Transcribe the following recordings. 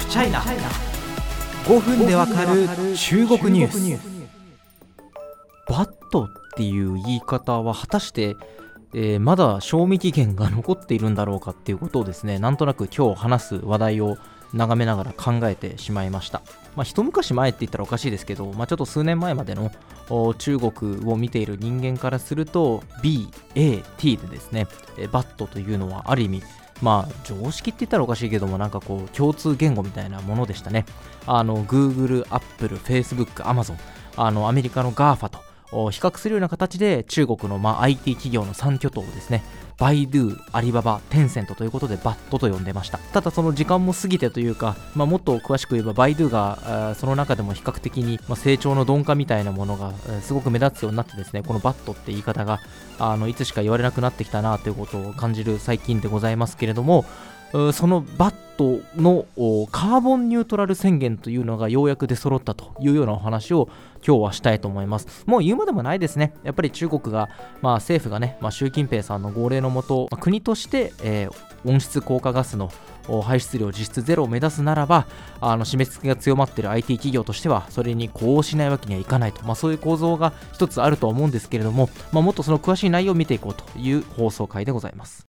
フチャイナ5分でわかる中国ニュース。バットっていう言い方は果たしてえー、まだ賞味期限が残っているんだろうかっていうことをですねなんとなく今日話す話題を眺めながら考えてしまいました、まあ、一昔前って言ったらおかしいですけど、まあ、ちょっと数年前までの中国を見ている人間からすると BAT でですねバットというのはある意味まあ常識って言ったらおかしいけどもなんかこう共通言語みたいなものでしたね。あの Google、Apple、Facebook、Amazon あのアメリカの GAFA と比較するような形で中国のまあ IT 企業の3巨頭ですね。バイドゥ、アリババ、テンセントということでバットと呼んでました。ただその時間も過ぎてというか、まあ、もっと詳しく言えばバイドゥがその中でも比較的に、成長の鈍化みたいなものがすごく目立つようになってですね、このバットって言い方があのいつしか言われなくなってきたなということを感じる最近でございますけれども、そのバットのカーボンニュートラル宣言というのがようやく出揃ったというようなお話を今日はしたいと思います。もう言うまでもないですね。やっぱり中国が、まあ、政府がね、まあ、習近平さんの号令のもと、まあ、国として、えー、温室効果ガスの排出量実質ゼロを目指すならばあの締め付けが強まっている IT 企業としてはそれに呼応しないわけにはいかないと、まあ、そういう構造が一つあると思うんですけれども、まあ、もっとその詳しい内容を見ていこうという放送回でございます。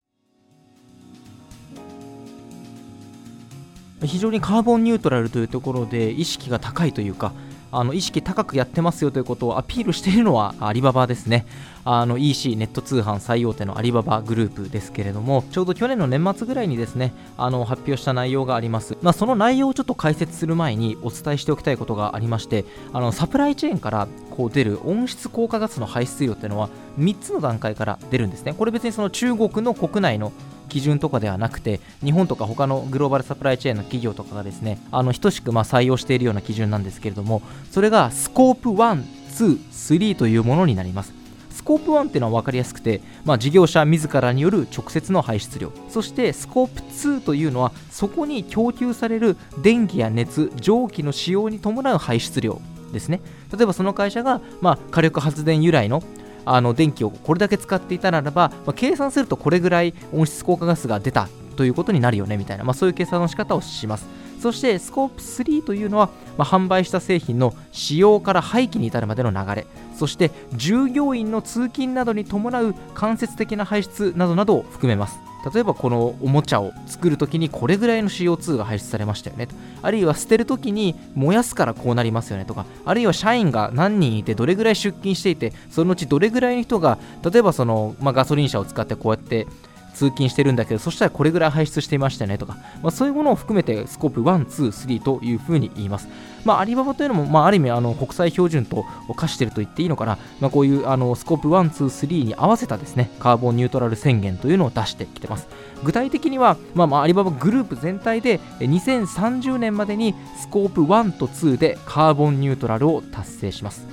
非常にカーボンニュートラルというところで意識が高いというかあの意識高くやってますよということをアピールしているのはアリババですね。あの EC ネット通販最大手のアリババグループですけれども、ちょうど去年の年末ぐらいにですね、あの発表した内容があります。まあ、その内容をちょっと解説する前にお伝えしておきたいことがありまして、あのサプライチェーンからこう出る温室効果ガスの排出量っていうのは3つの段階から出るんですね。これ別にその中国の国内の基準とかではなくて日本とか他のグローバルサプライチェーンの企業とかがですねあの等しくま採用しているような基準なんですけれどもそれがスコープ1、2、3というものになります。スコープ1っていうのは分かりやすくて、まあ、事業者自らによる直接の排出量。そしてスコープ2というのはそこに供給される電気や熱蒸気の使用に伴う排出量ですね。例えばその会社が、まあ、火力発電由来のあの電気をこれだけ使っていたならば、まあ、計算するとこれぐらい温室効果ガスが出たということになるよねみたいな、まあ、そういう計算の仕方をします。そしてスコープ3というのは、まあ、販売した製品の使用から廃棄に至るまでの流れそして従業員の通勤などに伴う間接的な排出などなどを含めます例えばこのおもちゃを作るときにこれぐらいの CO2 が排出されましたよねと。あるいは捨てるときに燃やすからこうなりますよねとか。あるいは社員が何人いてどれぐらい出勤していてそのうちどれぐらいの人が例えばその、まあ、ガソリン車を使ってこうやって通勤してるんだけどそしたらこれぐらい排出していましたねとか、まあ、そういうものを含めてスコープ1、2、3というふうに言います。まあ、アリババというのも、まあ、ある意味あの国際標準と化していると言っていいのかな、まあ、こういうあのスコープ1、2、3に合わせたですねカーボンニュートラル宣言というのを出してきてます。具体的には、まあ、まあアリババグループ全体で2030年までにスコープ1と2でカーボンニュートラルを達成します。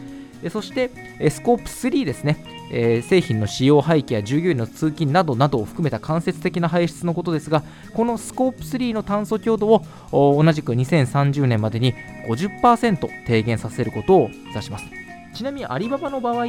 そして、スコープ3ですね、えー、製品の使用廃棄や従業員の通勤などなどを含めた間接的な排出のことですが、このスコープ3の炭素強度を同じく2030年までに50%低減させることを目指します。ちなみにアリババの場合、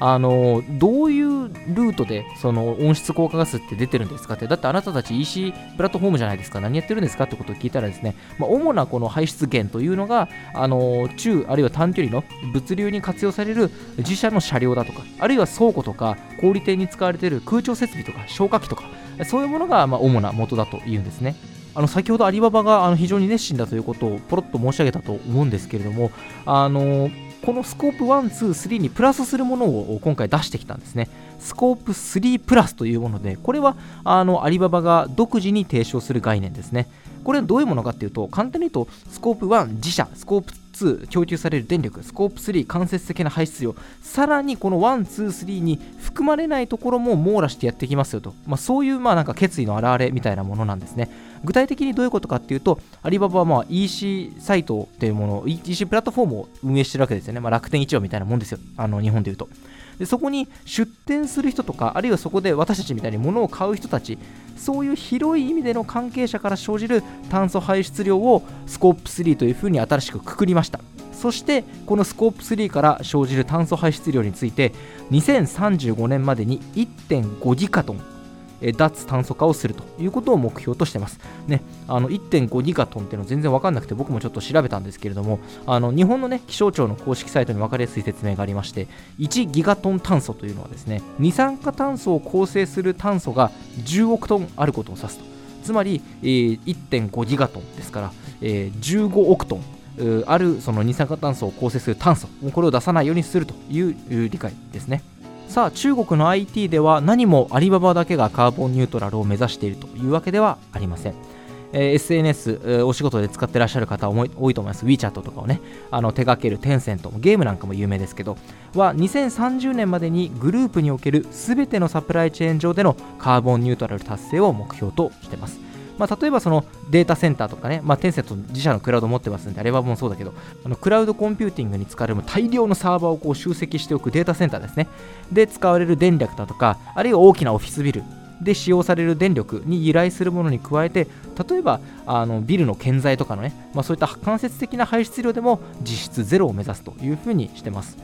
あのどういうルートでその温室効果ガスって出てるんですかって、だってあなたたち EC プラットフォームじゃないですか、何やってるんですかってことを聞いたらですね、まあ、主なこの排出源というのが、あの中あるいは短距離の物流に活用される自社の車両だとか、あるいは倉庫とか小売店に使われている空調設備とか消火器とか、そういうものがま主な元だというんですね。あの先ほどアリババがあの非常に熱心だということをポロッと申し上げたと思うんですけれども、あのこのスコープ1、2、3にプラスするものを今回出してきたんですね。スコープ3プラスというもので、これはあのアリババが独自に提唱する概念ですね。これはどういうものかっていうと、簡単に言うと、スコープ1自社、スコープ2供給される電力、スコープ3間接的な排出量、さらにこの1、2、3に含まれないところも網羅してやってきますよと、まあ、そういうまあなんか決意の表れみたいなものなんですね。具体的にどういうことかっていうと、アリババはまあ EC サイトっていうもの、EC プラットフォームを運営してるわけですよね。まあ、楽天市場みたいなもんですよ。あの日本でいうと。でそこに出店する人とか、あるいはそこで私たちみたいに物を買う人たち、そういう広い意味での関係者から生じる炭素排出量をスコープ3というふうに新しくくくりました。そしてこのスコープ3から生じる炭素排出量について2035年までに1.5ギガトンえ脱炭素化をするということを目標としてます。ね、あの1.5ギガトンっていうの全然分かんなくて僕もちょっと調べたんですけれどもあの日本の、ね、気象庁の公式サイトに分かりやすい説明がありまして1ギガトン炭素というのはですね二酸化炭素を構成する炭素が10億トンあることを指すとつまり、え、1.5ギガトンですから、え、15億トンあるその二酸化炭素を構成する炭素これを出さないようにするという理解ですねさあ中国の IT では何もアリババだけがカーボンニュートラルを目指しているというわけではありません、えー、SNS、えー、お仕事で使ってらっしゃる方多いと思います。WeChat とかをねあの手掛けるテンセントゲームなんかも有名ですけどは2030年までにグループにおける全てのサプライチェーン上でのカーボンニュートラル達成を目標としています。まあ、例えばそのデータセンターとかね、まあ、テンセント自社のクラウド持ってますんで、あれはもうそうだけど、あのクラウドコンピューティングに使われる大量のサーバーをこう集積しておくデータセンターですね。で、使われる電力だとか、あるいは大きなオフィスビルで使用される電力に依頼するものに加えて、例えばあのビルの建材とかのね、まあ、そういった間接的な排出量でも実質ゼロを目指すというふうにしてます。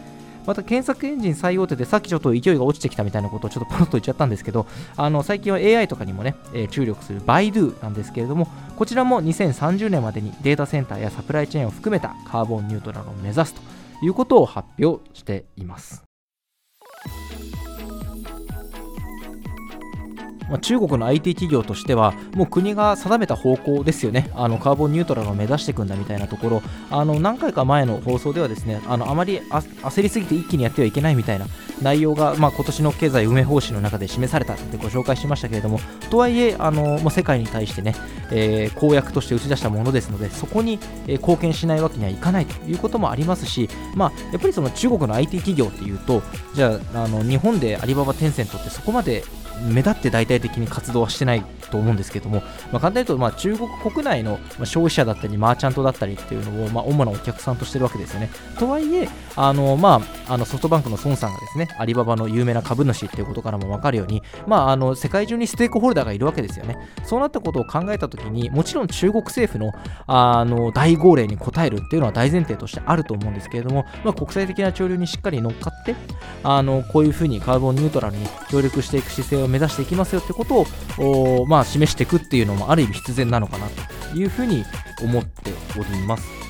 また検索エンジン最大手でさっきちょっと勢いが落ちてきたみたいなことをちょっとポロッと言っちゃったんですけど、あの最近は AI とかにもね、えー、注力するバイドゥなんですけれども、こちらも2030年までにデータセンターやサプライチェーンを含めたカーボンニュートラルを目指すということを発表しています。まあ、中国の IT 企業としては、もう国が定めた方向ですよね、あのカーボンニュートラルを目指していくんだみたいなところ、あの何回か前の放送では、ですねあのあまり焦りすぎて一気にやってはいけないみたいな内容が、まあ、今年の経済運営方針の中で示されたってご紹介しましたけれども、とはいえ、あのまあ、世界に対してね、えー、公約として打ち出したものですので、そこに、え、貢献しないわけにはいかないということもありますし、まあ、やっぱりその中国の IT 企業っていうと、じゃあ、あの日本でアリババ、テンセントってそこまで目立って大体的に活動はしてないと思うんですけども、まあ、簡単に言うと、まあ、中国国内の消費者だったり、マーチャントだったりっていうのを、まあ、主なお客さんとしてるわけですよね。とはいえ、あのまあ、あのソフトバンクの孫さんがですね、アリババの有名な株主っていうことからも分かるように、まあ、あの世界中にステークホルダーがいるわけですよね。そうなったことを考えたときに、もちろん中国政府のあの大号令に応えるっていうのは大前提としてあると思うんですけれども、まあ、国際的な潮流にしっかり乗っかって、あのこういうふうにカーボンニュートラルに協力していく姿勢を目指していきますよってことを、まあ、示していくっていうのもある意味必然なのかなというふうに思っております。